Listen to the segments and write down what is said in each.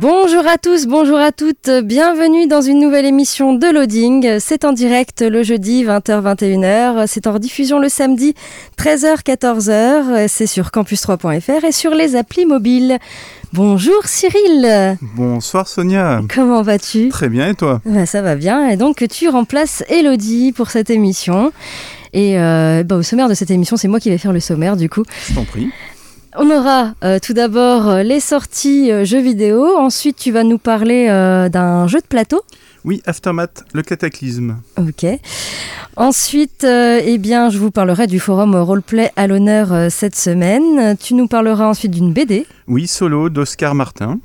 Bonjour à tous, bonjour à toutes, bienvenue dans une nouvelle émission de Loading. C'est en direct le jeudi 20h-21h, c'est en diffusion le samedi 13h-14h, c'est sur campus3.fr et sur les applis mobiles. Bonjour Cyril Bonsoir Sonia Comment vas-tu? Très bien et toi? Bah, Ça va bien, et donc tu remplaces Elodie pour cette émission. Et euh, bah, au sommaire de cette émission, c'est moi qui vais faire le sommaire du coup. Je t'en prie. On aura euh, tout d'abord euh, les sorties euh, jeux vidéo. Ensuite, tu vas nous parler d'un jeu de plateau. Oui, Aftermath, le cataclysme. Ok. Ensuite, eh bien, je vous parlerai du forum roleplay à l'honneur cette semaine. Tu nous parleras ensuite d'une BD. Oui, Solo d'Oscar Martin.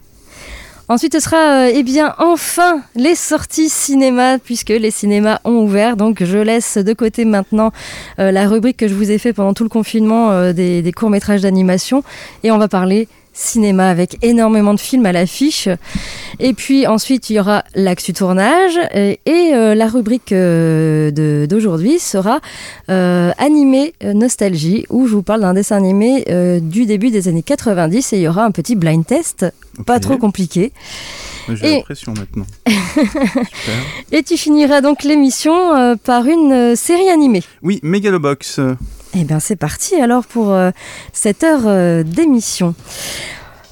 Ensuite, ce sera euh, eh bien enfin les sorties cinéma puisque les cinémas ont ouvert. Donc, je laisse de côté maintenant euh, la rubrique que je vous ai fait pendant tout le confinement euh, des, des courts métrages d'animation et on va parler cinéma avec énormément de films à l'affiche. Et puis ensuite, il y aura l'actu tournage et, et euh, la rubrique euh, d'aujourd'hui sera euh, animé nostalgie où je vous parle d'un dessin animé du début des années 90 et il y aura un petit blind test, pas trop compliqué. J'ai Et- la pression maintenant. Super. Et tu finiras donc l'émission par une série animée. Oui, Megalobox. Eh bien, c'est parti alors pour euh, cette heure euh, d'émission.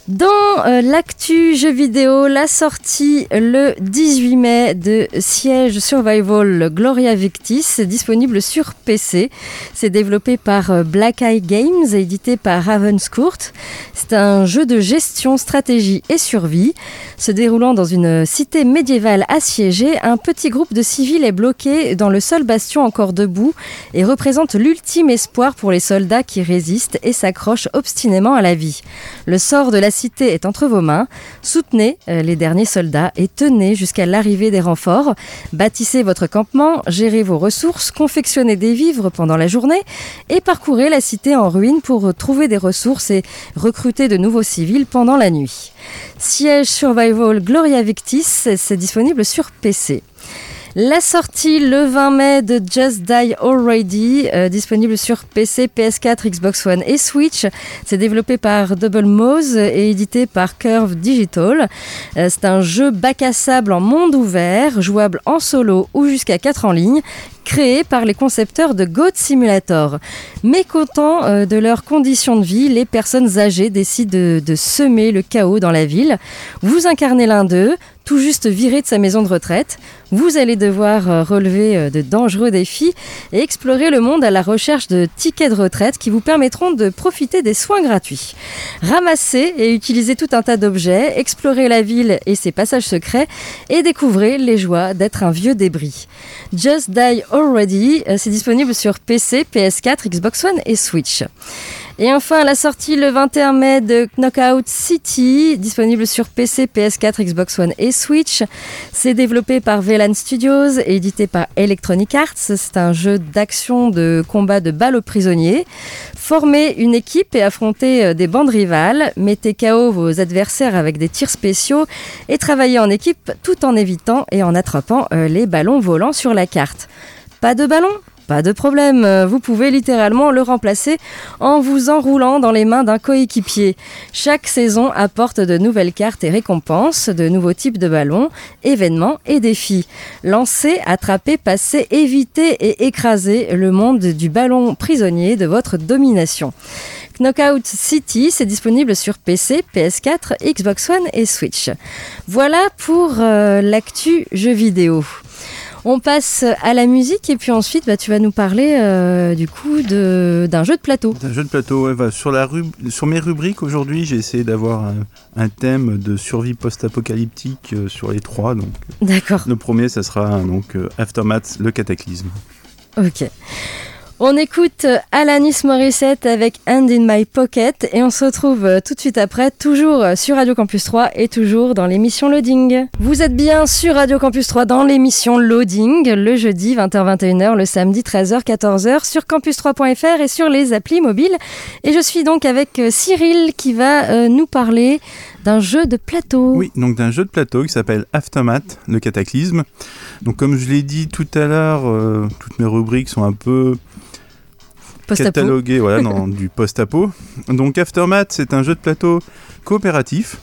Dans euh, l'actu jeu vidéo, la sortie le 18 mai de Siege Survival Gloria Victis, disponible sur PC. C'est développé par euh, Black Eye Games et édité par Ravenscourt. C'est un jeu de gestion, stratégie et survie. Se déroulant dans une cité médiévale assiégée, un petit groupe de civils est bloqué dans le seul bastion encore debout et représente l'ultime espoir pour les soldats qui résistent et s'accrochent obstinément à la vie. Le sort de cité est entre vos mains. Soutenez euh, les derniers soldats et tenez jusqu'à l'arrivée des renforts. Bâtissez votre campement, gérez vos ressources, confectionnez des vivres pendant la journée et parcourez la cité en ruine pour trouver des ressources et recruter de nouveaux civils pendant la nuit. Siège Survival Gloria Victis, c'est disponible sur PC. La sortie le 20 mai de Just Die Already, euh, disponible sur PC, PS4, Xbox One et Switch. C'est développé par Double Mouse et édité par Curve Digital. Euh, c'est un jeu bac en monde ouvert, jouable en solo ou jusqu'à 4 en ligne, créé par les concepteurs de Goat Simulator. Mécontents euh, de leurs conditions de vie, les personnes âgées décident de, semer le chaos dans la ville. Vous incarnez l'un d'eux, tout juste viré de sa maison de retraite. Vous allez devoir euh, relever euh, de dangereux défis et explorer le monde à la recherche de tickets de retraite qui vous permettront de profiter des soins gratuits. Ramassez et utilisez tout un tas d'objets, explorez la ville et ses passages secrets et découvrez les joies d'être un vieux débris. Just Die Already, euh, c'est disponible sur PC, PS4, Xbox One et Switch. Et enfin, la sortie le 21 mai de Knockout City, disponible sur PC, PS4, Xbox One et Switch. C'est développé par VLAN Studios et édité par Electronic Arts. C'est un jeu d'action de combat de balles aux prisonniers. Formez une équipe et affrontez euh, des bandes rivales. Mettez KO vos adversaires avec des tirs spéciaux et travaillez en équipe tout en évitant et en attrapant euh, les ballons volants sur la carte. Pas de ballon pas de problème, vous pouvez littéralement le remplacer en vous enroulant dans les mains d'un coéquipier. Chaque saison apporte de nouvelles cartes et récompenses, de nouveaux types de ballons, événements et défis. Lancez, attrapez, passez, évitez et écrasez le monde du ballon prisonnier de votre domination. Knockout City, c'est disponible sur PC, PS4, Xbox One et Switch. Voilà pour euh, l'actu jeu vidéo. On passe à la musique et puis ensuite bah, tu vas nous parler euh, du coup d'un jeu de plateau. Un jeu de plateau, ouais, bah, sur, la rub- sur mes rubriques aujourd'hui, j'ai essayé d'avoir un, un thème de survie post-apocalyptique euh, sur les trois. Donc, D'accord, le premier, ça sera donc euh, Aftermath, le cataclysme. ok. On écoute euh, Alanis Morissette avec Hand in My Pocket et on se retrouve euh, tout de suite après, toujours euh, sur Radio Campus 3 et toujours dans l'émission Loading. Vous êtes bien sur Radio Campus 3 dans l'émission Loading, le jeudi 20h-21h, le samedi 13h-14h sur campus3.fr et sur les applis mobiles. Et je suis donc avec Cyril qui va nous parler d'un jeu de plateau. Oui, donc d'un jeu de plateau qui s'appelle Aftermath, le cataclysme. Donc comme je l'ai dit tout à l'heure, euh, toutes mes rubriques sont un peu cataloguées voilà, dans du post-apo. Donc Aftermath, c'est un jeu de plateau coopératif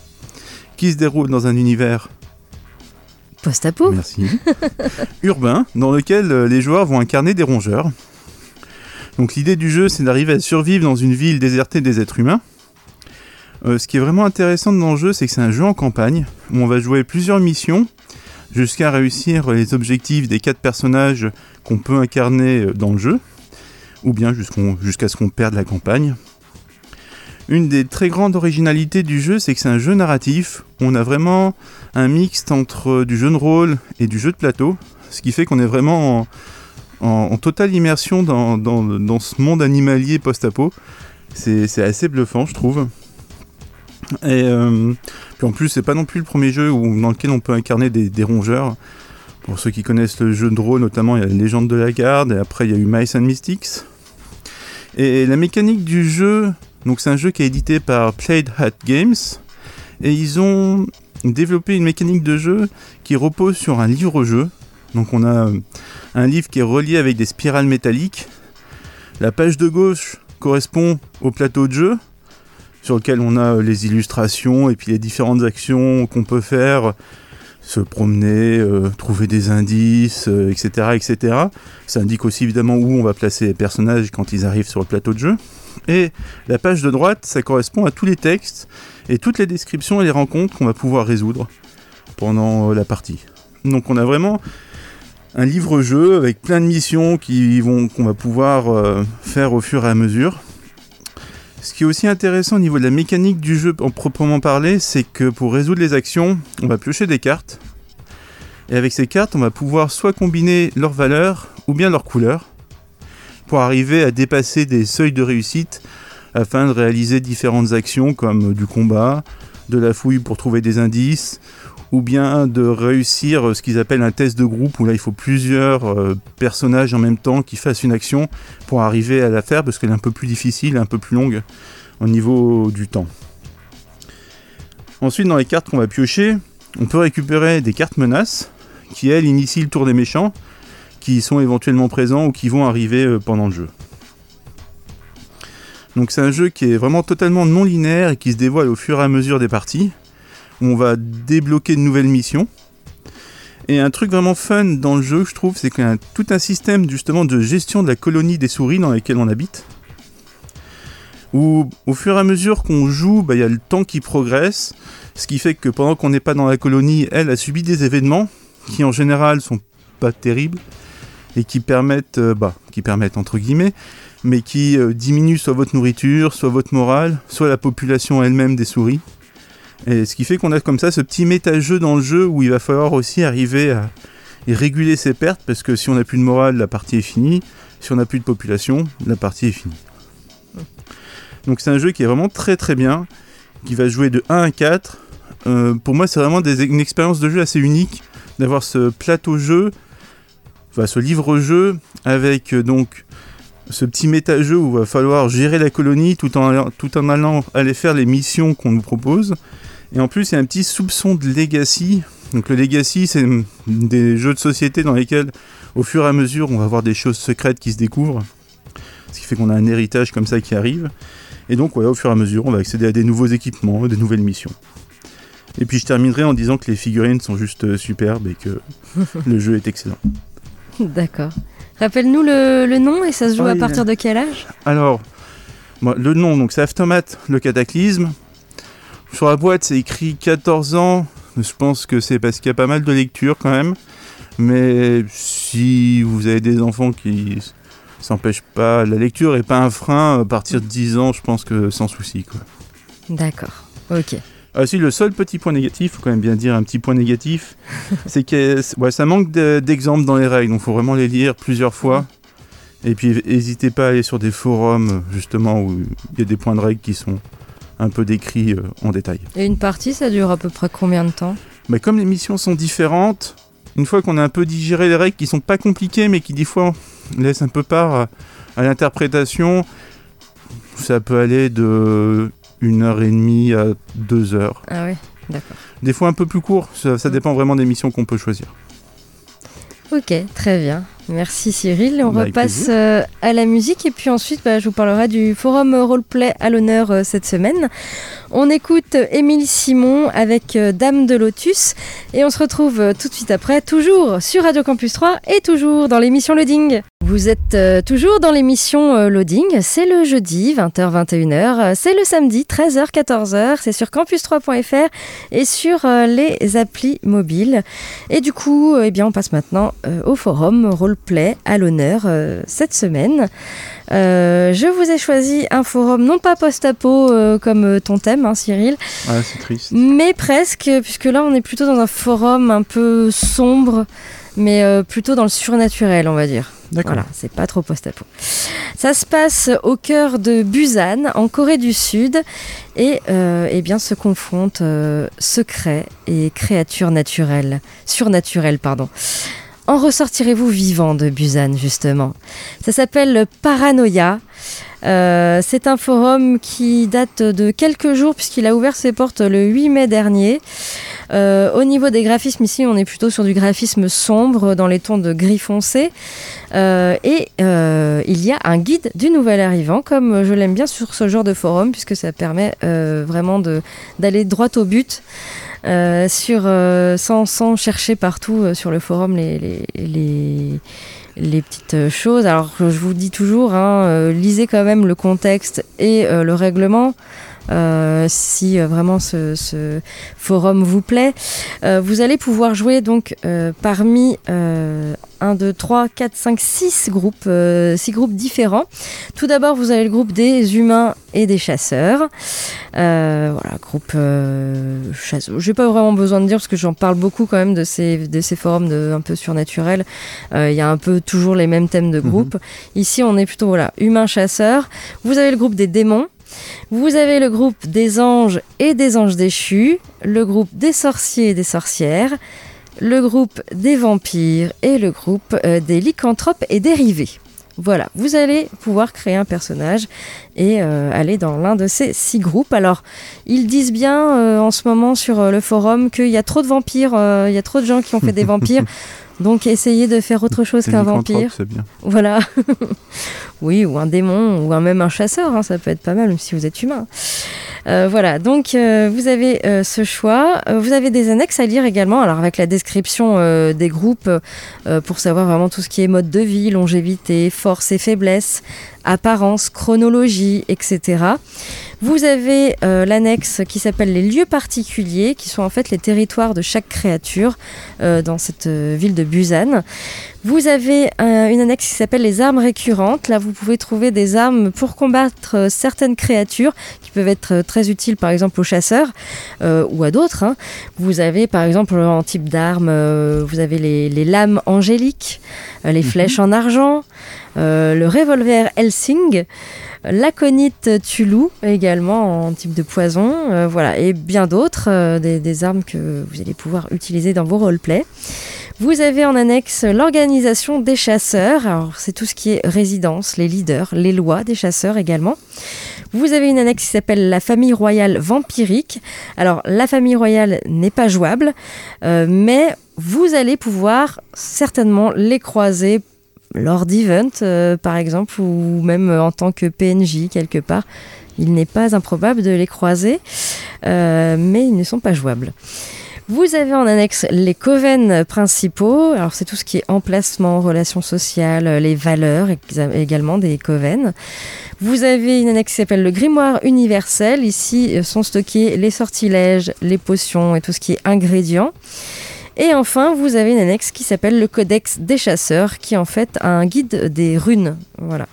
qui se déroule dans un univers Post-apo. Merci. urbain, dans lequel euh, les joueurs vont incarner des rongeurs. Donc l'idée du jeu, c'est d'arriver à survivre dans une ville désertée des êtres humains. Euh, ce qui est vraiment intéressant dans le jeu, c'est que c'est un jeu en campagne, où on va jouer plusieurs missions, jusqu'à réussir les objectifs des quatre personnages qu'on peut incarner euh, dans le jeu, ou bien jusqu'à ce qu'on perde la campagne. Une des très grandes originalités du jeu, c'est que c'est un jeu narratif. On a vraiment un mixte entre du jeu de rôle et du jeu de plateau, ce qui fait qu'on est vraiment en, totale immersion dans, dans- ce monde animalier post-apo. C'est assez bluffant, je trouve. Et euh, puis en plus, c'est pas non plus le premier jeu où, dans lequel on peut incarner des, rongeurs. Pour ceux qui connaissent le jeu de rôle, notamment, il y a Légende de la Garde, et après il y a eu Mice and Mystics. Et la mécanique du jeu, donc c'est un jeu qui est édité par Played Hat Games, et ils ont développé une mécanique de jeu qui repose sur un livre-jeu. Donc on a euh, un livre qui est relié avec des spirales métalliques. La page de gauche correspond au plateau de jeu, sur lequel on a euh, les illustrations et puis les différentes actions qu'on peut faire, se promener, euh, trouver des indices, euh, etc., etc. Ça indique aussi évidemment où on va placer les personnages quand ils arrivent sur le plateau de jeu. Et la page de droite, ça correspond à tous les textes et toutes les descriptions et les rencontres qu'on va pouvoir résoudre pendant la partie. Donc on a vraiment un livre-jeu avec plein de missions qu'on va pouvoir faire au fur et à mesure. Ce qui est aussi intéressant au niveau de la mécanique du jeu en proprement parler, c'est que pour résoudre les actions, on va piocher des cartes. Et avec ces cartes, on va pouvoir soit combiner leurs valeurs ou bien leurs couleurs pour arriver à dépasser des seuils de réussite afin de réaliser différentes actions comme du combat, de la fouille pour trouver des indices, ou bien de réussir ce qu'ils appellent un test de groupe où là il faut plusieurs euh, personnages en même temps qui fassent une action pour arriver à la faire parce qu'elle est un peu plus difficile, un peu plus longue au niveau du temps. Ensuite dans les cartes qu'on va piocher, on peut récupérer des cartes menaces qui elles initient le tour des méchants qui sont éventuellement présents ou qui vont arriver euh, pendant le jeu. Donc c'est un jeu qui est vraiment totalement non linéaire et qui se dévoile au fur et à mesure des parties. On va débloquer de nouvelles missions. Et un truc vraiment fun dans le jeu, je trouve, c'est qu'il y a tout un système justement de gestion de la colonie des souris dans laquelle on habite. Où au fur et à mesure qu'on joue, bah, il y a le temps qui progresse. Ce qui fait que pendant qu'on n'est pas dans la colonie, elle a subi des événements qui en général sont pas terribles et qui permettent, euh, bah, qui permettent entre guillemets, mais qui euh, diminuent soit votre nourriture, soit votre morale, soit la population elle-même des souris. Et ce qui fait qu'on a comme ça ce petit méta-jeu dans le jeu où il va falloir aussi arriver à réguler ses pertes parce que si on n'a plus de morale, la partie est finie. Si on n'a plus de population, la partie est finie. Donc c'est un jeu qui est vraiment très très bien, qui va jouer de 1 à 4. Euh, pour moi, c'est vraiment une expérience de jeu assez unique d'avoir ce plateau jeu, enfin ce livre-jeu avec euh, donc ce petit méta-jeu où il va falloir gérer la colonie tout en, tout en allant aller faire les missions qu'on nous propose. Et en plus, il y a un petit soupçon de legacy. Donc le legacy, c'est des jeux de société dans lesquels, au fur et à mesure, on va avoir des choses secrètes qui se découvrent. Ce qui fait qu'on a un héritage comme ça qui arrive. Et donc, voilà, au fur et à mesure, on va accéder à des nouveaux équipements, des nouvelles missions. Et puis je terminerai en disant que les figurines sont juste euh, superbes et que le jeu est excellent. D'accord. Rappelle-nous le, le nom et ça se joue Ah à partir de quel âge? Alors, bon, le nom, donc c'est Aftermath, le cataclysme. Sur la boîte, c'est écrit 14 ans. Je pense que c'est parce qu'il y a pas mal de lectures quand même. Mais si vous avez des enfants qui s'empêchent pas, la lecture est pas un frein. À partir de 10 ans, je pense que sans souci. Quoi. D'accord, ok. Ah si, le seul petit point négatif, faut quand même bien dire un petit point négatif, c'est que ouais, ça manque d'exemples dans les règles, donc faut vraiment les lire plusieurs fois. Et puis n'hésitez pas à aller sur des forums justement où il y a des points de règles qui sont un peu décrits euh, en détail. Et une partie, ça dure à peu près combien de temps? Mais Comme les missions sont différentes, une fois qu'on a un peu digéré les règles qui sont pas compliquées mais qui des fois laissent un peu part à, l'interprétation, ça peut aller de une heure et demie à deux heures. Ah oui, d'accord. Des fois un peu plus court, ça, ça Mm. dépend vraiment des missions qu'on peut choisir. Ok, très bien. Merci Cyril. On Bah, avec repasse plaisir. euh, à la musique et puis ensuite bah, je vous parlerai du forum roleplay à l'honneur euh, cette semaine. On écoute Émile Simon avec euh, Dame de Lotus et on se retrouve euh, tout de suite après, toujours sur Radio Campus 3 et toujours dans l'émission Loading. Vous êtes euh, toujours dans l'émission Loading, c'est le jeudi 20h-21h, euh, c'est le samedi 13h-14h, c'est sur campus3.fr et sur les applis mobiles. Et du coup, eh bien, on passe maintenant au forum roleplay à l'honneur cette semaine. Euh, je vous ai choisi un forum non pas post-apo euh, comme euh, ton thème, hein, Cyril, Ah, c'est triste. mais presque, puisque là on est plutôt dans un forum un peu sombre, mais euh, plutôt dans le surnaturel, on va dire. D'accord. Voilà, c'est pas trop post-apo. Ça se passe au cœur de Busan, en Corée du Sud, et eh bien se confrontent secrets et créatures naturelles, surnaturelles, pardon. En ressortirez-vous vivant de Busan, justement? Ça s'appelle Paranoia. Euh, c'est un forum qui date de quelques jours puisqu'il a ouvert ses portes le 8 mai dernier. Euh, au niveau des graphismes, ici, on est plutôt sur du graphisme sombre dans les tons de gris foncé. Euh, et il y a un guide du nouvel arrivant, comme je l'aime bien sur ce genre de forum, puisque ça permet vraiment d'aller droit au but. sans, chercher partout sur le forum les, les petites euh, choses. Alors je vous dis toujours, hein, euh, lisez quand même le contexte et euh, le règlement. Euh, si euh, vraiment ce, ce forum vous plaît, Euh, vous allez pouvoir jouer donc parmi euh, 1, 2, 3, 4, 5, 6 groupes, 6 groupes différents. Tout d'abord, vous avez le groupe des humains et des chasseurs. Euh, voilà, groupe euh, chasseurs. J'ai pas vraiment besoin de dire parce que j'en parle beaucoup quand même de ces, de ces forums de, un peu surnaturels. Il y a un peu toujours les mêmes thèmes de groupe. Ici, on est plutôt voilà, humains chasseurs. Vous avez le groupe des démons. Vous avez le groupe des anges et des anges déchus, le groupe des sorciers et des sorcières, le groupe des vampires et le groupe euh, des lycanthropes et dérivés. Voilà, vous allez pouvoir créer un personnage et euh, aller dans l'un de ces six groupes. Alors, ils disent bien euh, en ce moment sur euh, le forum qu'il y a trop de vampires, il y a trop de gens qui ont fait des vampires. Donc, essayez de faire autre chose qu'un vampire. C'est bien. Voilà. oui, ou un démon, ou même un chasseur, hein, ça peut être pas mal, même si vous êtes humain. Euh, voilà, donc euh, vous avez euh, ce choix. Vous avez des annexes à lire également, alors avec la description des groupes pour savoir vraiment tout ce qui est mode de vie, longévité, force et faiblesse, apparence, chronologie, etc. Vous avez l'annexe qui s'appelle les lieux particuliers, qui sont en fait les territoires de chaque créature dans cette ville de Busan. Vous avez euh, une annexe qui s'appelle les armes récurrentes. Là, vous pouvez trouver des armes pour combattre euh, certaines créatures qui peuvent être euh, très utiles, par exemple aux chasseurs euh, ou à d'autres. hein. Vous avez, par exemple, en type d'armes, euh, vous avez les, les lames angéliques, euh, les flèches en argent, le revolver Helsing, l'aconite Tulu également en type de poison, voilà, et bien d'autres, des, des armes que vous allez pouvoir utiliser dans vos roleplays. Vous avez en annexe l'organisation des chasseurs. Alors, c'est tout ce qui est résidence, les leaders, les lois des chasseurs également. Vous avez une annexe qui s'appelle la famille royale vampirique. Alors, la famille royale n'est pas jouable, euh, mais vous allez pouvoir certainement les croiser lors d'events, euh, par exemple, ou même en tant que PNJ quelque part. Il n'est pas improbable de les croiser, euh, mais ils ne sont pas jouables. Vous avez en annexe les coven principaux. Alors, c'est tout ce qui est emplacement, relations sociales, les valeurs également des coven. Vous avez une annexe qui s'appelle le grimoire universel. Ici euh, sont stockés les sortilèges, les potions et tout ce qui est ingrédients. Et enfin, vous avez une annexe qui s'appelle le Codex des chasseurs, qui en fait un guide des runes. Voilà.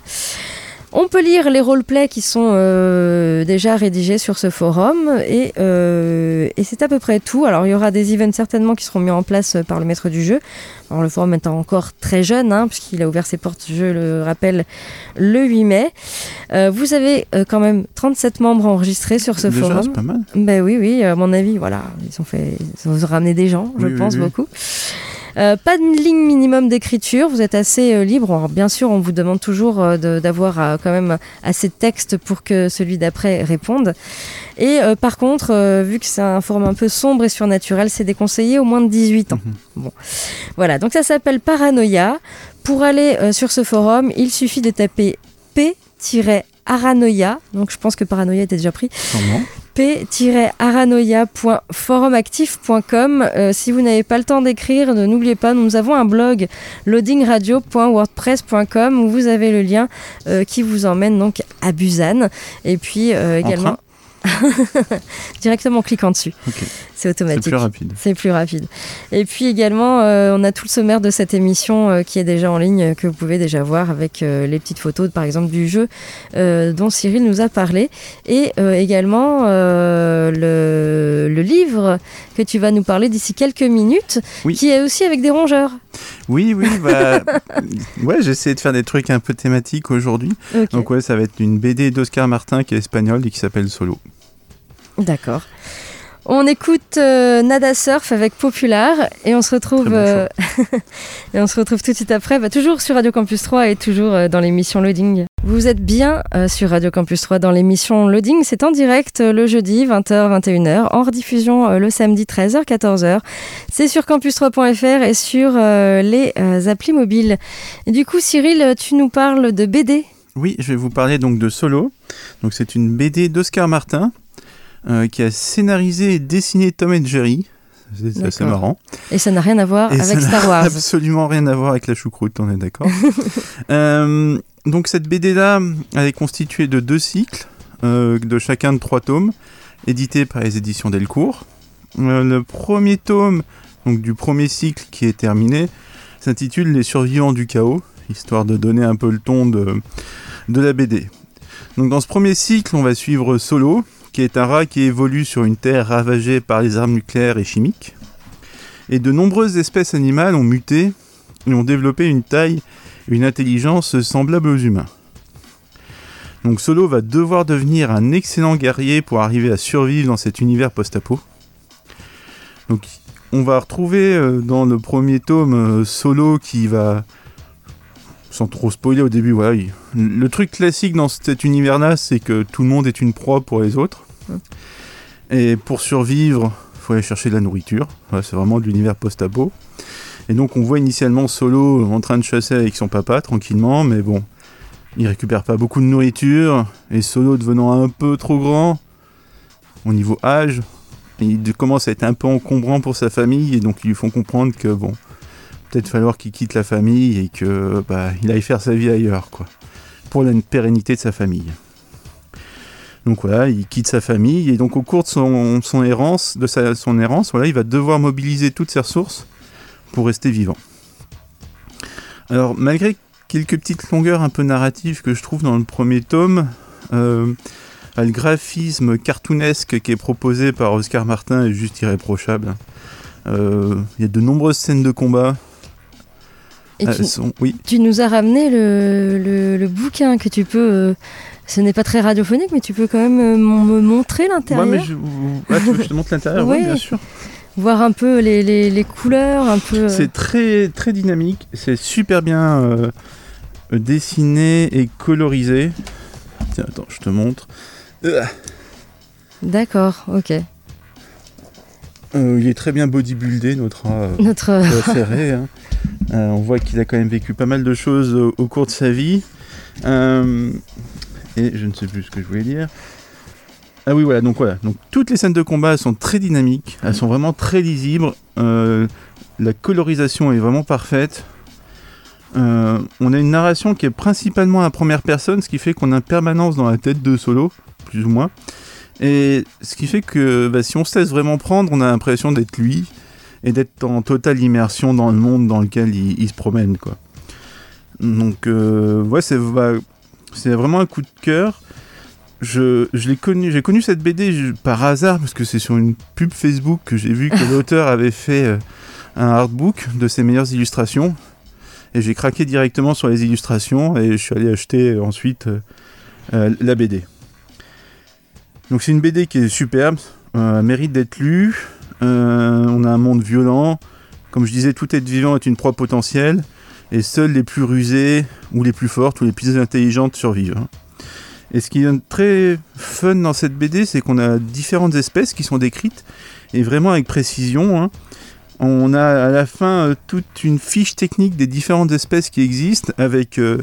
On peut lire les roleplays qui sont euh, déjà rédigés sur ce forum et, euh, et c'est à peu près tout. Alors il y aura des events certainement qui seront mis en place par le maître du jeu. Alors le forum étant encore très jeune, hein, puisqu'il a ouvert ses portes, je le rappelle, le 8 mai. Euh, vous avez euh, quand même 37 membres enregistrés sur ce Déjà, forum. c'est pas mal. Ben oui, oui, à mon avis, voilà, ils ont fait, ils ont ramené des gens, je Oui, oui, pense oui. beaucoup. Euh, pas de ligne minimum d'écriture, vous êtes assez euh, libre. Alors, bien sûr, on vous demande toujours euh, d'avoir quand même assez de texte pour que celui d'après réponde. Et par contre, vu que c'est un forum un peu sombre et surnaturel, c'est déconseillé au moins de 18 ans. Bon, voilà. Donc ça s'appelle Paranoia. Pour aller euh, sur ce forum, il suffit de taper p-aranoia. Donc je pense que Paranoia était déjà pris Sûrement. p-aranoia.forumactif.com. Euh, si vous n'avez pas le temps d'écrire, n'oubliez pas, nous avons un blog loadingradio.wordpress.com où vous avez le lien euh, qui vous emmène donc à Busan. Et puis euh, En également. Directement en cliquant dessus. C'est automatique. C'est plus rapide. C'est plus rapide. Et puis également, euh, on a tout le sommaire de cette émission euh, qui est déjà en ligne, que vous pouvez déjà voir avec euh, les petites photos, par exemple, du jeu dont Cyril nous a parlé. Et également le, le livre que tu vas nous parler d'ici quelques minutes, Oui. qui est aussi avec des rongeurs. Oui, oui, bah. ouais, j'ai essayé de faire des trucs un peu thématiques aujourd'hui. Donc, ouais, ça va être une BD d'Oscar Martin qui est espagnol et qui s'appelle Solo. D'accord. On écoute euh, Nada Surf avec Popular et on se retrouve euh, et on se retrouve tout de suite après, bah, toujours sur Radio Campus 3 et toujours euh, dans l'émission Loading. Vous êtes bien sur Radio Campus 3 dans l'émission Loading, c'est en direct le jeudi 20h 21h, en rediffusion le samedi 13h 14h. C'est sur campus3.fr et sur les applis mobiles. Et du coup Cyril, tu nous parles de BD Oui, je vais vous parler donc de Solo. Donc, c'est une BD d'Oscar Martin euh, qui a scénarisé et dessiné Tom et Jerry. C'est assez marrant. et ça n'a rien à voir Et avec ça Star Wars. absolument rien à voir avec la choucroute, on est d'accord. Euh, donc cette BD-là, elle est constituée de deux cycles, euh, de chacun de trois tomes, édités par les éditions Delcourt. Le premier tome, donc du premier cycle qui est terminé, s'intitule Les survivants du chaos, histoire de donner un peu le ton de, de la BD. Donc dans ce premier cycle, on va suivre Solo, qui est un rat qui évolue sur une terre ravagée par les armes nucléaires et chimiques. Et de nombreuses espèces animales ont muté et ont développé une taille une intelligence semblables aux humains. Donc Solo va devoir devenir un excellent guerrier pour arriver à survivre dans cet univers post-apo. Donc on va retrouver euh, dans le premier tome euh, Solo qui va, sans trop spoiler au début, voilà, il- le truc classique dans cet univers-là, c'est que tout le monde est une proie pour les autres. Et pour survivre, il faut aller chercher de la nourriture. C'est vraiment de l'univers post-apo. Et donc on voit initialement Solo en train de chasser avec son papa tranquillement, mais bon, il récupère pas beaucoup de nourriture, et Solo devenant un peu trop grand au niveau âge, il commence à être un peu encombrant pour sa famille, et donc ils lui font comprendre que bon, peut-être falloir qu'il quitte la famille et que bah, il aille faire sa vie ailleurs, quoi, pour la pérennité de sa famille. Donc voilà, il quitte sa famille et donc au cours de son, son errance, de sa, son errance, voilà, il va devoir mobiliser toutes ses ressources pour rester vivant. Alors malgré quelques petites longueurs un peu narratives que je trouve dans le premier tome, euh, le graphisme cartoonesque qui est proposé par Oscar Martin est juste irréprochable. Euh, Il y a de nombreuses scènes de combat. Et Elles tu, sont- oui, tu nous as ramené le, le- le bouquin que tu peux. Ce n'est pas très radiophonique, mais tu peux quand même euh, me montrer l'intérieur. Ouais, mais je, tu veux que je te montre l'intérieur, oui, bien sûr. Voir un peu les, les- les couleurs, un peu. euh, C'est très très dynamique, c'est super bien euh, dessiné et colorisé. Tiens, attends, je te montre. D'accord, ok. euh, il est très bien bodybuildé, notre euh, Notre. euh, serré. hein. On voit qu'il a quand même vécu pas mal de choses au, au cours de sa vie. Et je ne sais plus ce que je voulais dire. Ah oui, voilà, donc voilà. Donc toutes les scènes de combat sont très dynamiques, elles sont vraiment très lisibles. Euh, la colorisation est vraiment parfaite. Euh, on a une narration qui est principalement à première personne, ce qui fait qu'on a une permanence dans la tête de Solo, plus ou moins. Et ce qui fait que bah, si on se laisse vraiment prendre, on a l'impression d'être lui. et d'être en totale immersion dans le monde dans lequel il, il se promène. Quoi. Donc, euh, ouais, c'est bah, c'est vraiment un coup de cœur. Je, je l'ai connu, j'ai connu cette BD je- par hasard parce que c'est sur une pub Facebook que j'ai vu que l'auteur avait fait euh, un artbook de ses meilleures illustrations et j'ai craqué directement sur les illustrations et je suis allé acheter euh, ensuite euh, la BD. Donc c'est une BD qui est superbe, euh, mérite d'être lue. On a un monde violent, comme je disais, tout être vivant est une proie potentielle et seuls les plus rusés ou les plus fortes ou les plus intelligentes survivent. hein. Et ce qui est très fun dans cette BD, c'est qu'on a différentes espèces qui sont décrites et vraiment avec précision. hein. On a à la fin euh, toute une fiche technique des différentes espèces qui existent avec euh,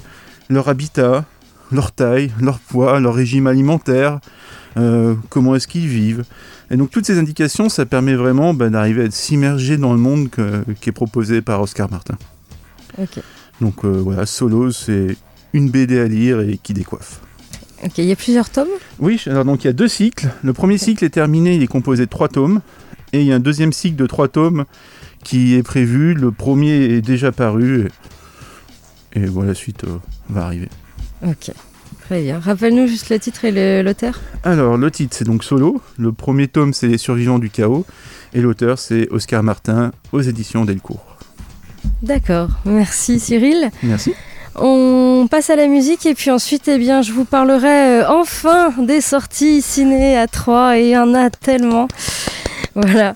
leur habitat, leur taille, leur poids, leur régime alimentaire, euh, comment est-ce qu'ils vivent. Et donc toutes ces indications, ça permet vraiment bah, d'arriver à s'immerger dans le monde qui est proposé par Oscar Martin. Ok. Donc euh, voilà, Solo, c'est une BD à lire et qui décoiffe. Ok, il y a plusieurs tomes? Oui, alors donc il y a deux cycles. Le premier cycle est terminé, il est composé de trois tomes. Et il y a un deuxième cycle de trois tomes qui est prévu. Le premier est déjà paru. Et, et voilà, la suite euh, va arriver. Ok, très bien. Rappelle-nous juste le titre et l'auteur Alors, le titre, c'est donc Solo. Le premier tome, c'est Les survivants du chaos. Et l'auteur, c'est Oscar Martin aux éditions Delcourt. D'accord, merci Cyril. Merci. On passe à la musique et puis ensuite, eh bien, je vous parlerai euh, enfin des sorties ciné à 3 et il y en a tellement. Voilà.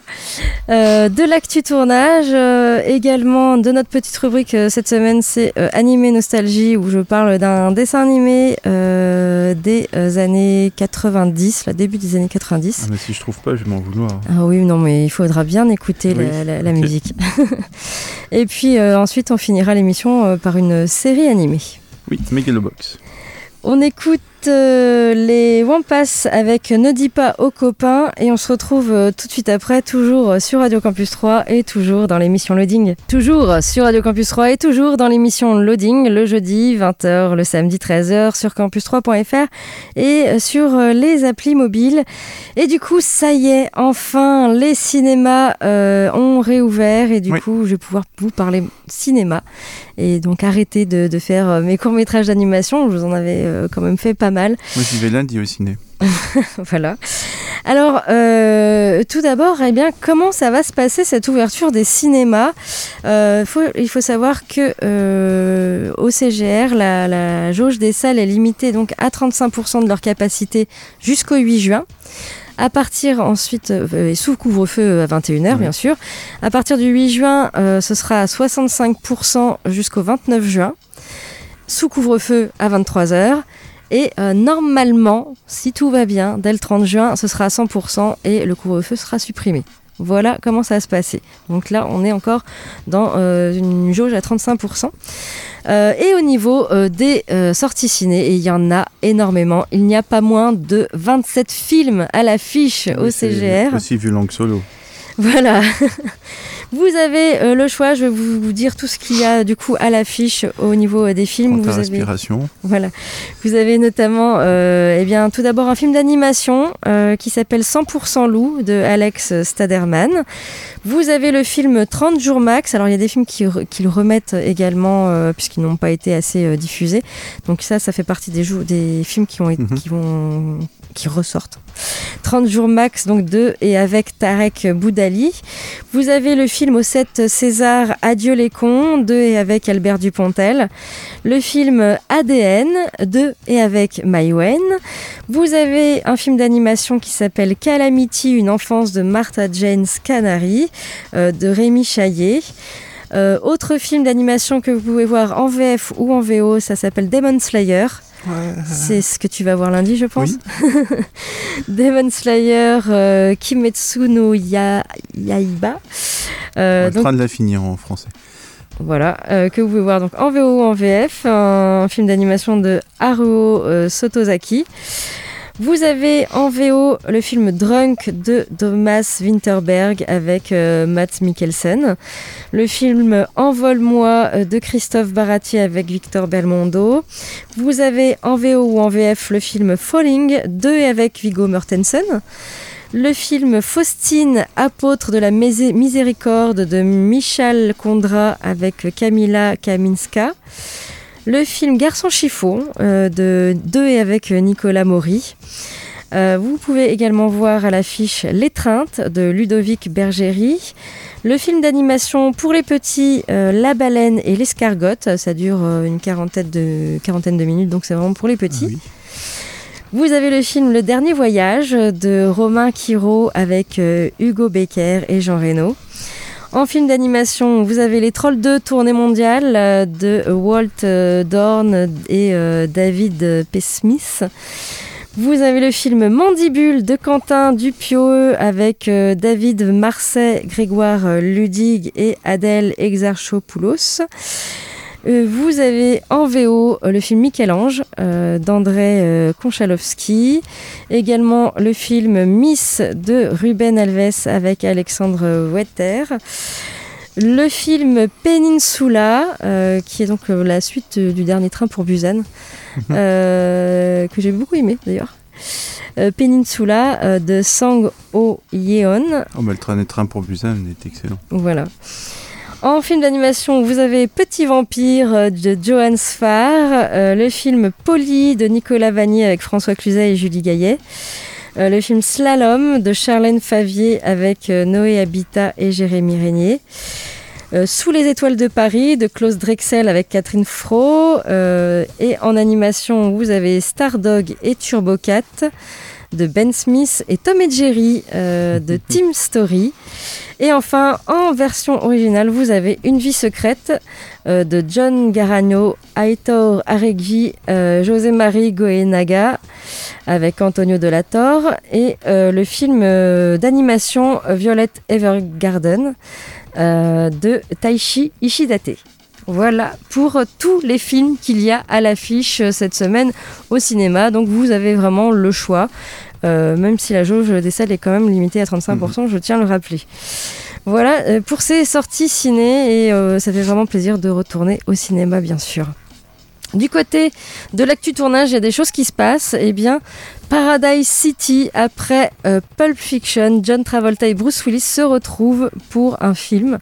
Euh, de l'actu tournage, euh, également de notre petite rubrique euh, cette semaine, c'est Animé Nostalgie, où je parle d'un dessin animé des années 90, la début des années 90. Ah, mais si je trouve pas, je vais m'en vouloir. Ah oui, non, mais il faudra bien écouter Oui, la, la- la ok. musique. Et puis ensuite, on finira l'émission par une série animée. Oui, Megalobox. On écoute euh, les Wampas avec Ne dis pas aux copains et on se retrouve euh, tout de suite après, toujours sur Radio Campus 3 et toujours dans l'émission Loading. Toujours sur Radio Campus 3 et toujours dans l'émission Loading, le jeudi 20h, le samedi 13h sur campus3.fr et sur euh, les applis mobiles. Et du coup, ça y est, enfin, les cinémas euh, ont réouvert et du Oui. coup, je vais pouvoir vous parler cinéma et donc arrêter de, de faire mes courts-métrages d'animation. Je vous en avais quand même fait pas mal. Moi, j'y vais lundi au ciné. voilà. Alors, euh, tout d'abord, eh bien, comment ça va se passer cette ouverture des cinémas? Euh, faut- Il faut savoir que euh, au CGR, la, la jauge des salles est limitée donc à 35% de leur capacité jusqu'au 8 juin. À partir ensuite, et sous couvre-feu à 21h bien sûr, à partir du 8 juin, ce sera à 65% jusqu'au 29 juin, sous couvre-feu à 23h. Et euh, normalement, si tout va bien, dès le 30 juin, ce sera à 100% et le couvre-feu sera supprimé. Voilà comment ça va se passer. Donc là, on est encore dans euh, une jauge à 35%. Euh, et au niveau euh, des sorties ciné, et il y en a énormément. Il n'y a pas moins de 27 films à l'affiche au CGR. Aussi violent que Solo. Voilà. Vous avez euh, le choix. Je vais vous, vous dire tout ce qu'il y a du coup à l'affiche au niveau euh, des films. Vous avez voilà. Vous avez notamment, euh, eh bien, tout d'abord un film d'animation qui s'appelle 100% loup de Alex Staderman. Vous avez le film 30 jours max. Alors il y a des films qui, le remettent également puisqu'ils n'ont pas été assez diffusés. Donc ça, ça fait partie des, des films qui ont Mhm. qui vont ressortent. 30 jours max donc de et avec Tarek Boudali. Vous avez le film au 7 César Adieu les cons de et avec Albert Dupontel. Le film ADN de et avec Maïwen. Vous avez un film d'animation qui s'appelle Calamity, une enfance de Martha James Canary euh, de Rémi Chaillet. Euh, autre film d'animation que vous pouvez voir en VF ou en VO, ça s'appelle Demon Slayer. C'est ce que tu vas voir lundi, je pense. Demon Slayer, euh, Kimetsu no ya Yaiba. On Euh, donc train de la finir en français. voilà, euh, que vous pouvez voir donc en VO ou en VF, un film d'animation de Haruo euh, Sotozaki. Vous avez en VO le film Drunk de Thomas Winterberg avec euh, Matt Mikkelsen. Le film Envole-moi de Christophe Barati avec Victor Belmondo. Vous avez en VO ou en VF le film Falling de et avec Viggo Mortensen. Le film Faustine, apôtre de la miséricorde de Michal Kondra avec Camila Kaminska. Le film Garçon chiffon euh, de, de et avec Nicolas Maury. Euh, vous pouvez également voir à l'affiche L'étreinte de Ludovic Bergerie. Le film d'animation pour les petits, euh, La baleine et l'escargotte. Ça dure une quarantaine de, quarantaine de minutes, donc c'est vraiment pour les petits. Ah vous avez le film Le Dernier Voyage de Romain Quiro avec Hugo Becker et Jean Reno. En film d'animation, vous avez Les Trolls 2 tournée mondiale euh, de Walt euh, Dorn et euh, David P. Smith. Vous avez le film Mandibule de Quentin Dupieux avec David Marseille, Grégoire Ludig et Adèle Exarchopoulos. Vous avez en VO le film Michel-Ange d'André Konchalowski, également le film Miss de Ruben Alves avec Alexandre Wetter. Le film Peninsula, euh, qui est donc euh, la suite du dernier train pour Busan, euh, que j'ai beaucoup aimé d'ailleurs. Peninsula de Sang Ho Yeon. Oh, mais le train, train pour Busan est excellent. Voilà. En film d'animation, vous avez Petit Vampire euh, de Johan Sfar, euh, le film Polly de Nicolas Vanier avec François Cluzet et Julie Gaillet, euh, le film Slalom de Charlène Favier avec Noé Habitat et Jérémy Régnier. Sous les étoiles de Paris de Klaus Drexel avec Catherine Fro. et en animation, vous avez Stardog et Turbocat de Ben Smith et Tom et Jerry de Team Story. Et enfin, en version originale, vous avez Une vie secrète euh, de John Garagno, Aitor Aregui, euh, José-Marie Goenaga avec Antonio de la Torre et euh, le film d'animation Violet Evergarden de Taishi Ishidate. Voilà pour tous les films qu'il y a à l'affiche cette semaine au cinéma. Donc vous avez vraiment le choix. Euh, même si la jauge des salles est quand même limitée à 35%, mhm. je tiens à le rappeler. Voilà, euh, pour ces sorties ciné, et euh, ça fait vraiment plaisir de retourner au cinéma, bien sûr. Du côté de l'actu tournage, il y a des choses qui se passent. Eh bien, Paradise City, après Pulp Fiction, John Travolta et Bruce Willis se retrouvent pour un film.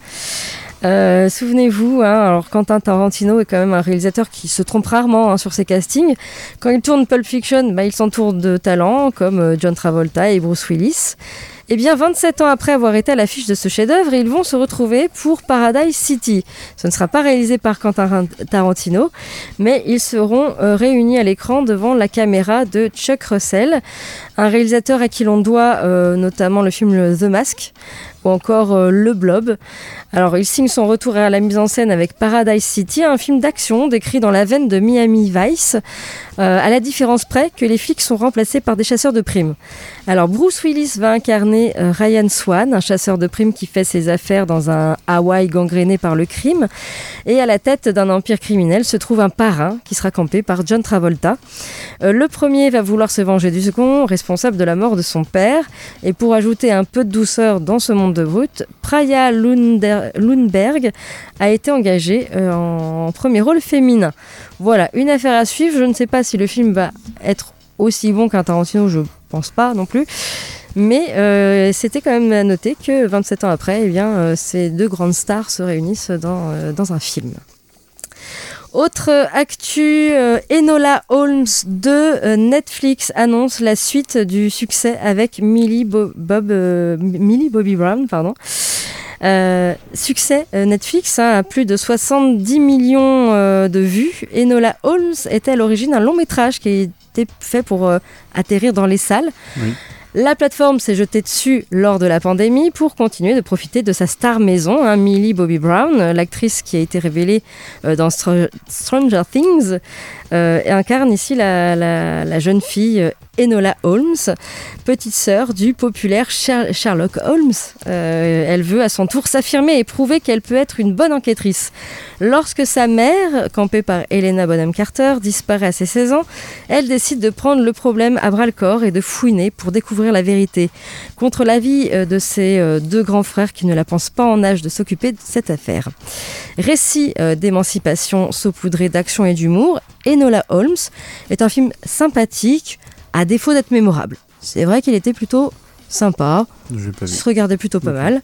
Euh, souvenez-vous, hein, alors Quentin Tarantino est quand même un réalisateur qui se trompe rarement hein, sur ses castings. Quand il tourne Pulp Fiction, bah, il s'entoure de talents comme euh, John Travolta et Bruce Willis. Et eh bien, 27 ans après avoir été à l'affiche de ce chef-d'œuvre, ils vont se retrouver pour Paradise City. Ce ne sera pas réalisé par Quentin Tarantino, mais ils seront euh, réunis à l'écran devant la caméra de Chuck Russell, un réalisateur à qui l'on doit notamment le film The Mask, ou encore euh, Le Blob. Alors il signe son retour à la mise en scène avec Paradise City, un film d'action décrit dans la veine de Miami Vice, euh, à la différence près que les flics sont remplacés par des chasseurs de primes. Alors Bruce Willis va incarner euh, Ryan Swan, un chasseur de primes qui fait ses affaires dans un Hawaï gangréné par le crime. Et à la tête d'un empire criminel se trouve un parrain qui sera campé par John Travolta. le premier va vouloir se venger du second, responsable de la mort de son père. Et pour ajouter un peu de douceur dans ce monde de brut, Praya Lundberg a été engagée euh, en premier rôle féminin. Voilà, une affaire à suivre. Je ne sais pas si le film va être aussi bon qu'un Tarantino, je pense pas non plus. Mais euh, c'était quand même à noter que 27 ans après, eh euh, ces deux grandes stars se réunissent dans un film. Autre actu, euh, Enola Holmes 2, euh, Netflix annonce la suite du succès avec Millie, Bob, euh, Bobby Brown. Pardon. succès Netflix hein, à plus de 70 millions de vues. Enola Holmes était à l'origine un long métrage qui été fait pour atterrir dans les salles. Oui. La plateforme s'est jetée dessus lors de la pandémie pour continuer de profiter de sa star maison, hein, Millie Bobby Brown, l'actrice qui a été révélée euh, dans Stranger Things, euh, incarne ici la, jeune fille euh, Enola Holmes, petite sœur du populaire Sherlock Holmes. elle veut à son tour s'affirmer et prouver qu'elle peut être une bonne enquêtrice. Lorsque sa mère, campée par Helena Bonham Carter, disparaît à ses 16 ans, elle décide de prendre le problème à bras le corps et de fouiner pour découvrir la vérité. Contre l'avis de ses deux grands frères qui ne la pensent pas en âge de s'occuper de cette affaire. Récit d'émancipation saupoudré d'action et d'humour, Enola Holmes est un film sympathique, à défaut d'être mémorable. C'est vrai qu'il était plutôt sympa, pas se regardait plutôt pas mal.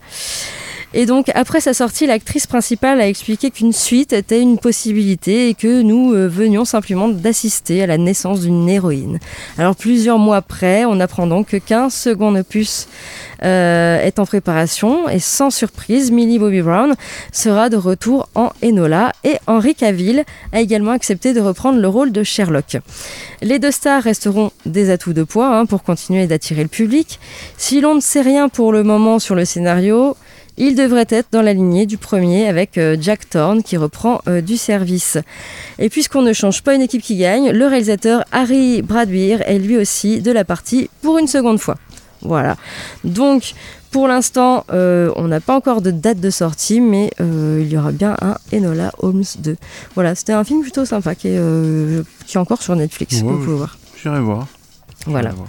Et donc, après sa sortie, l'actrice principale a expliqué qu'une suite était une possibilité et que nous euh, venions simplement d'assister à la naissance d'une héroïne. Alors, plusieurs mois après, on apprend donc qu'un second opus euh, est en préparation et sans surprise, Millie Bobby Brown sera de retour en Enola et Henry Cavill a également accepté de reprendre le rôle de Sherlock. Les deux stars resteront des atouts de poids hein, pour continuer d'attirer le public. Si l'on ne sait rien pour le moment sur le scénario, il devrait être dans la lignée du premier avec euh, Jack Thorne qui reprend euh, du service. Et puisqu'on ne change pas une équipe qui gagne, le réalisateur Harry Bradbeer est lui aussi de la partie pour une seconde fois. Voilà. Donc, pour l'instant, euh, on n'a pas encore de date de sortie, mais euh, il y aura bien un Enola Holmes 2. Voilà, c'était un film plutôt sympa qui est, euh, qui est encore sur Netflix, Ouais, vous pouvez voir. J'irai voir. Voilà. Voir.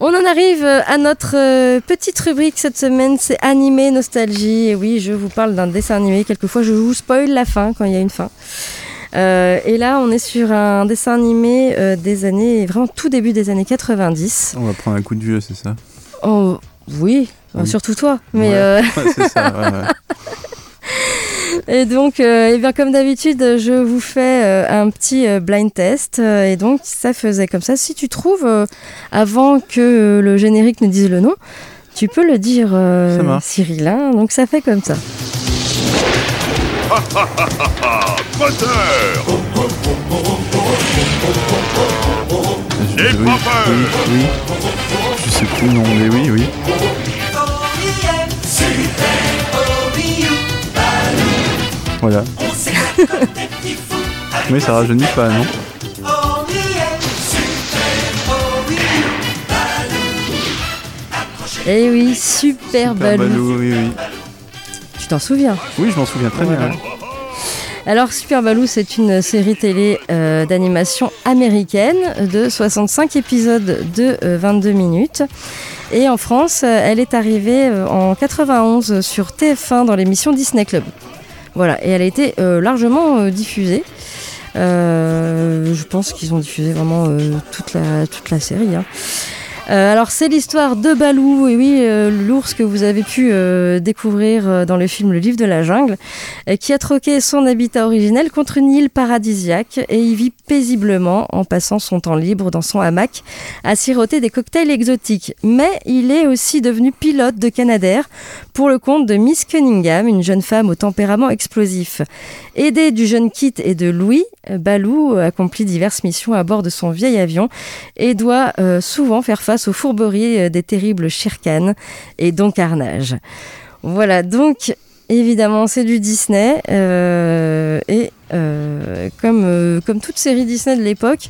On en arrive à notre euh, petite rubrique cette semaine, c'est animé nostalgie. Et oui, je vous parle d'un dessin animé. Quelquefois, je vous spoil la fin quand il y a une fin. Euh, et là, on est sur un dessin animé euh, des années, vraiment tout début des années 90. On va prendre un coup de vieux, c'est ça? Oh, oui, Oui. surtout toi. Mais Ouais. euh, Ouais, c'est ça, ouais, ouais. Et donc, euh, eh bien, comme d'habitude, je vous fais euh, un petit euh, blind test. Euh, et donc, ça faisait comme ça. Si tu trouves, euh, avant que euh, le générique ne dise le nom, tu peux le dire, euh. Cyril. hein. donc, ça fait comme ça. Moteur Je- N'aie oui, pas peur. oui, oui. Je sais plus, non, mais oui, oui. Voilà. Oui, ça rajeunit pas, non Eh oui, super, Super Balou. Balou, oui, oui. Tu t'en souviens Oui, je m'en souviens très Voilà. bien. Alors, Super Baloo, c'est une série télé euh, d'animation américaine de 65 épisodes de euh, 22 minutes. Et en France, euh, elle est arrivée euh, en 91 sur TF1 dans l'émission Disney Club. Voilà, et elle a été euh, largement euh, diffusée. Euh, je pense qu'ils ont diffusé vraiment toute, la, toute la série. hein. Euh, alors c'est l'histoire de Balou, oui, euh, l'ours que vous avez pu euh, découvrir dans le film Le Livre de la Jungle, qui a troqué son habitat originel contre une île paradisiaque et y vit paisiblement en passant son temps libre dans son hamac à siroter des cocktails exotiques. Mais il est aussi devenu pilote de Canadair pour le compte de Miss Cunningham, une jeune femme au tempérament explosif. Aidé du jeune Kit et de Louis, Balou accomplit diverses missions à bord de son vieil avion et doit souvent faire face aux fourberies euh, des terribles Shirkan et Don Carnage. Voilà, donc évidemment c'est du Disney euh, et euh, comme, euh, comme toute série Disney de l'époque,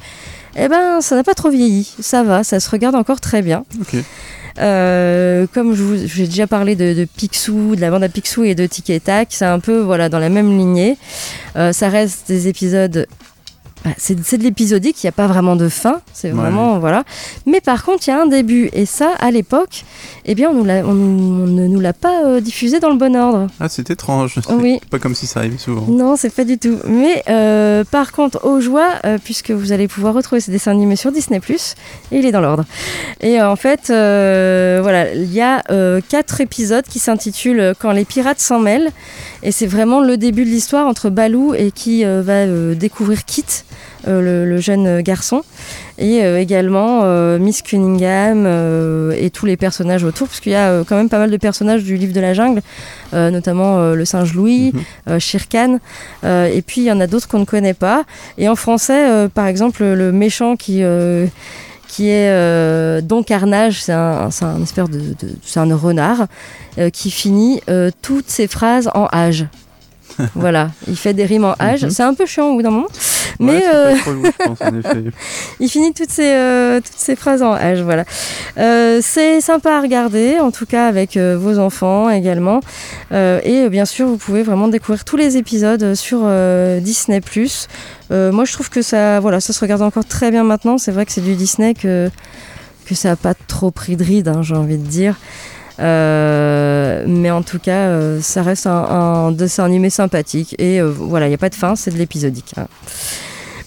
eh ben ça n'a pas trop vieilli, ça va, ça se regarde encore très bien. Comme je vous j'ai déjà parlé de, de Picsou, de la bande à Picsou et de Tic et Tac, c'est un peu voilà dans la même lignée. Ça reste des épisodes. Bah, c'est de l'épisodique, il n'y a pas vraiment de fin, c'est Ouais. vraiment voilà. Mais par contre, il y a un début et ça, à l'époque, eh bien, on, nous l'a- on nous- on ne nous l'a pas euh, diffusé dans le bon ordre. Ah, c'est étrange. C'est Oui. Pas comme si ça arrivait souvent. Non, c'est pas du tout. Mais euh, par contre, aux joies, euh, puisque vous allez pouvoir retrouver ce dessin animé sur Disney+, et il est dans l'ordre. Et en fait, voilà, il y a quatre épisodes qui s'intitulent Quand les pirates s'en mêlent, et c'est vraiment le début de l'histoire entre Balou et qui va découvrir Kit, le, le jeune garçon, et euh, également euh, Miss Cunningham euh, et tous les personnages autour, parce qu'il y a euh, quand même pas mal de personnages du livre de la jungle, euh, notamment euh, le singe Louis, euh, Khan, euh, et puis il y en a d'autres qu'on ne connaît pas. Et en français, euh, par exemple, le méchant qui euh, qui est euh, Don Carnage, c'est un, c'est un espèce de, de- c'est un renard euh, qui finit euh, toutes ses phrases en âge. voilà, il fait des rimes en âge. Mhm. C'est un peu chiant au bout d'un moment, mais Ouais, euh, pas trop lourd, je pense, en effet. il finit toutes ses, euh, toutes ses phrases en H. Voilà. Euh, c'est sympa à regarder, en tout cas avec euh, vos enfants également. Et bien sûr, vous pouvez vraiment découvrir tous les épisodes sur Disney+. Moi, je trouve que ça, voilà, ça se regarde encore très bien maintenant. C'est vrai que c'est du Disney que, que ça n'a pas trop pris de ride, hein, j'ai envie de dire. Euh, mais en tout cas, euh, ça reste un, un dessin animé sympathique. Et euh, voilà, il n'y a pas de fin, c'est de l'épisodique. hein.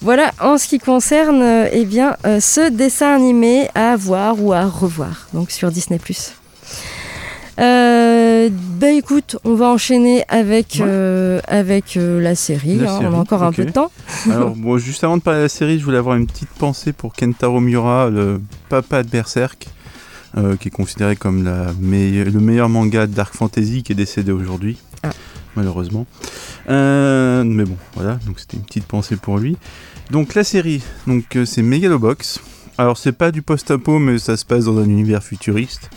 Voilà en ce qui concerne euh, eh bien, euh, ce dessin animé à voir ou à revoir, donc sur Disney+. Euh, bah écoute, on va enchaîner avec, avec la série. La hein, série, on a encore un peu de temps. Alors, bon, juste avant de parler de la série, je voulais avoir une petite pensée pour Kentaro Miura, le papa de Berserk, euh, qui est considéré comme la le meilleur manga de Dark Fantasy qui est décédé aujourd'hui, Ah. malheureusement. Euh, mais bon, voilà, donc c'était une petite pensée pour lui. Donc la série, donc euh, c'est Megalobox. Alors c'est pas du post-apo, mais ça se passe dans un univers futuriste.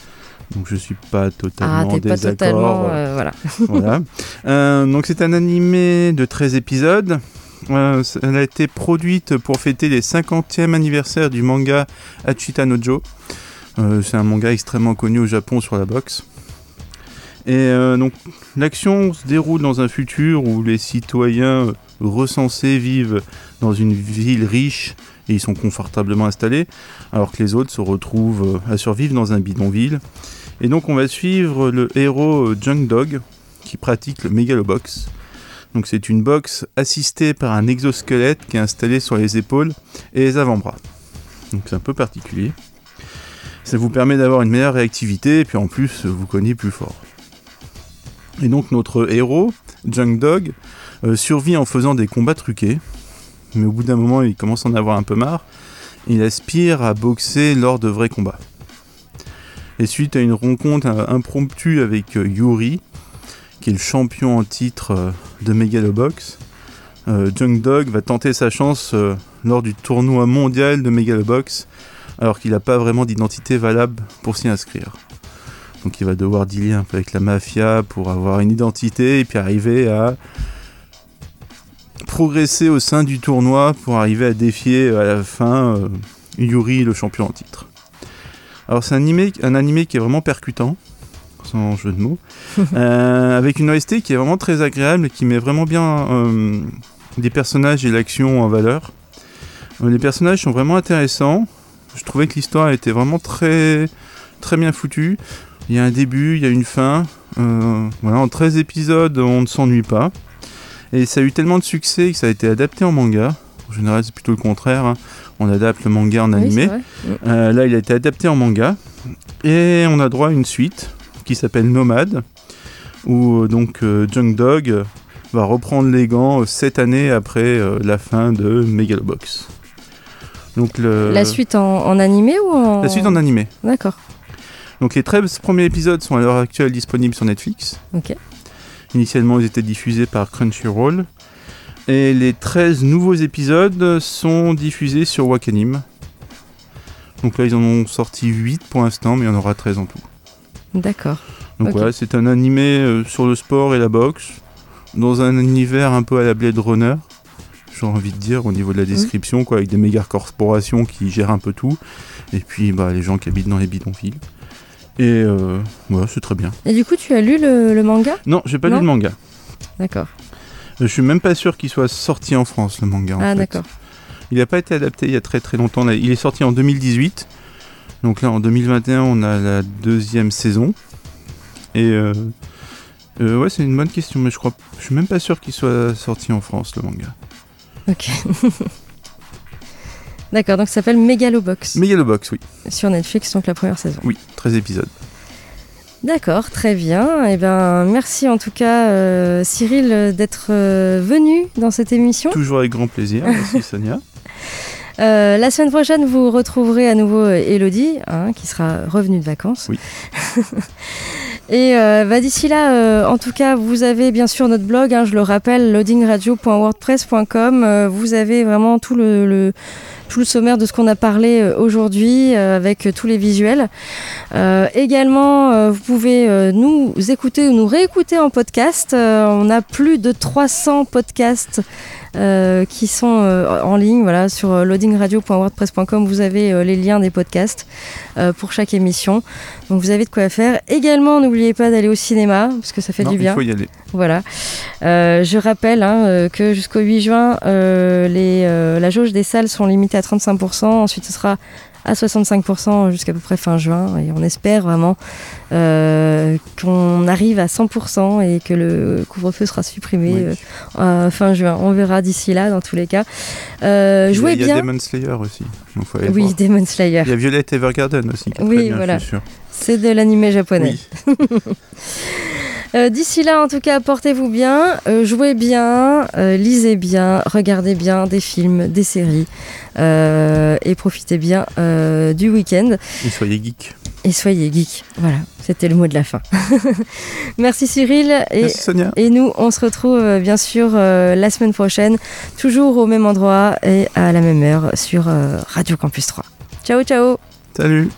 Donc je suis pas Ah, totalement t'es pas totalement. euh, voilà. voilà. Euh, donc c'est un animé de 13 épisodes. Euh, elle a été produite pour fêter les 50e anniversaire du manga Achita no Joe. Euh, c'est un manga extrêmement connu au Japon sur la boxe. Et euh, donc l'action se déroule dans un futur où les citoyens recensés vivent dans une ville riche et ils sont confortablement installés, alors que les autres se retrouvent euh, à survivre dans un bidonville. Et donc on va suivre le héros euh, Junk Dog qui pratique le Megalobox. Donc c'est une box assistée par un exosquelette qui est installé sur les épaules et les avant-bras. Donc c'est un peu particulier. Ça vous permet d'avoir une meilleure réactivité et puis en plus vous cognez plus fort. Et donc notre héros, Junk Dog, euh, survit en faisant des combats truqués. Mais au bout d'un moment il commence à en avoir un peu marre. Il aspire à boxer lors de vrais combats. Et suite à une rencontre euh, impromptue avec euh, Yuri, qui est le champion en titre de Megalobox, euh, Junk Dog va tenter sa chance lors du tournoi mondial de Megalobox, alors qu'il n'a pas vraiment d'identité valable pour s'y inscrire. Donc il va devoir dealer un peu avec la mafia pour avoir une identité et puis arriver à progresser au sein du tournoi pour arriver à défier à la fin euh, Yuri, le champion en titre. Alors c'est un animé, un animé qui est vraiment percutant, sans jeu de mots, euh, avec une OST qui est vraiment très agréable et qui met vraiment bien euh, des personnages et l'action en valeur. Les personnages sont vraiment intéressants. Je trouvais que l'histoire était vraiment très, très bien foutue. Il y a un début, il y a une fin. Euh, voilà, en 13 épisodes, on ne s'ennuie pas. Et ça a eu tellement de succès que ça a été adapté en manga. En général, c'est plutôt le contraire. hein. On adapte le manga en animé. Euh, là, il a été adapté en manga. Et on a droit à une suite qui s'appelle Nomade, où euh, donc euh, Junk Dog va reprendre les gants sept années après la fin de Megalobox. Donc le... La suite en, en animé ou en. La suite en animé. D'accord. Donc les 13 premiers épisodes sont à l'heure actuelle disponibles sur Netflix. Ok. Initialement, ils étaient diffusés par Crunchyroll. Et les 13 nouveaux épisodes sont diffusés sur Wakanim. Donc là, ils en ont sorti 8 pour l'instant, mais il y en aura 13 en tout. D'accord. Donc voilà, c'est un animé euh, sur le sport et la boxe, dans un univers un peu à la Blade Runner, j'ai envie de dire, au niveau de la description, quoi, avec des méga corporations qui gèrent un peu tout, et puis bah, les gens qui habitent dans les bidonvilles. Et euh, voilà, c'est très bien. Et du coup, tu as lu le, le manga? Non, j'ai pas Non lu le manga. D'accord. Euh, Je suis même pas sûr qu'il soit sorti en France, le manga. en Ah, d'accord. Il n'a pas été adapté il y a très très longtemps. Il est sorti en 2018. Donc là, en 2021, on a la deuxième saison. Et euh, euh, ouais, c'est une bonne question, mais je crois, je suis même pas sûr qu'il soit sorti en France, le manga. Ok. D'accord, donc ça s'appelle Megalobox Megalobox, oui. sur Netflix, donc la première saison. Oui, 13 épisodes. D'accord, très bien. Et ben, merci en tout cas, euh, Cyril, d'être euh, venu dans cette émission. Toujours avec grand plaisir. Merci Sonia. Euh, la semaine prochaine, vous retrouverez à nouveau euh, Elodie, hein, qui sera revenue de vacances. Oui. Et euh, bah, d'ici là, euh, en tout cas, vous avez bien sûr notre blog, hein, je le rappelle, loadingradio.wordpress.com. Euh, vous avez vraiment tout le, le- tout le sommaire de ce qu'on a parlé euh, aujourd'hui euh, avec euh, tous les visuels. Également, vous pouvez nous écouter ou nous réécouter en podcast. On a plus de 300 podcasts qui sont euh, en ligne. Voilà, sur euh, loadingradio.wordpress.com, vous avez euh, les liens des podcasts euh, pour chaque émission. Donc vous avez de quoi faire. Également, n'oubliez pas d'aller au cinéma parce que ça fait Non, du il bien. faut y aller. Voilà. Euh, je rappelle hein, euh, que jusqu'au 8 juin, euh, les, euh, la jauge des salles sont limitées à 35%. Ensuite, ce sera à 65% jusqu'à peu près fin juin. Et on espère vraiment euh, qu'on arrive à 100% et que le couvre-feu sera supprimé Oui. euh, fin juin. On verra d'ici là, dans tous les cas. Euh, jouez il y a, il y a bien. Demon Slayer aussi. Donc faut aller Oui, voir. Demon Slayer. Il y a Violet Evergarden aussi. Oui, bien, voilà. C'est de l'animé japonais. Oui. Euh, D'ici là, en tout cas, portez-vous bien, euh, jouez bien, euh, lisez bien, regardez bien des films, des séries et profitez bien du week-end Et soyez geek. et soyez geek. Voilà, c'était le mot de la fin. Merci Cyril et, Merci Sonia. et nous, on se retrouve bien sûr la semaine prochaine, toujours au même endroit et à la même heure sur Radio Campus 3. Ciao, ciao Salut.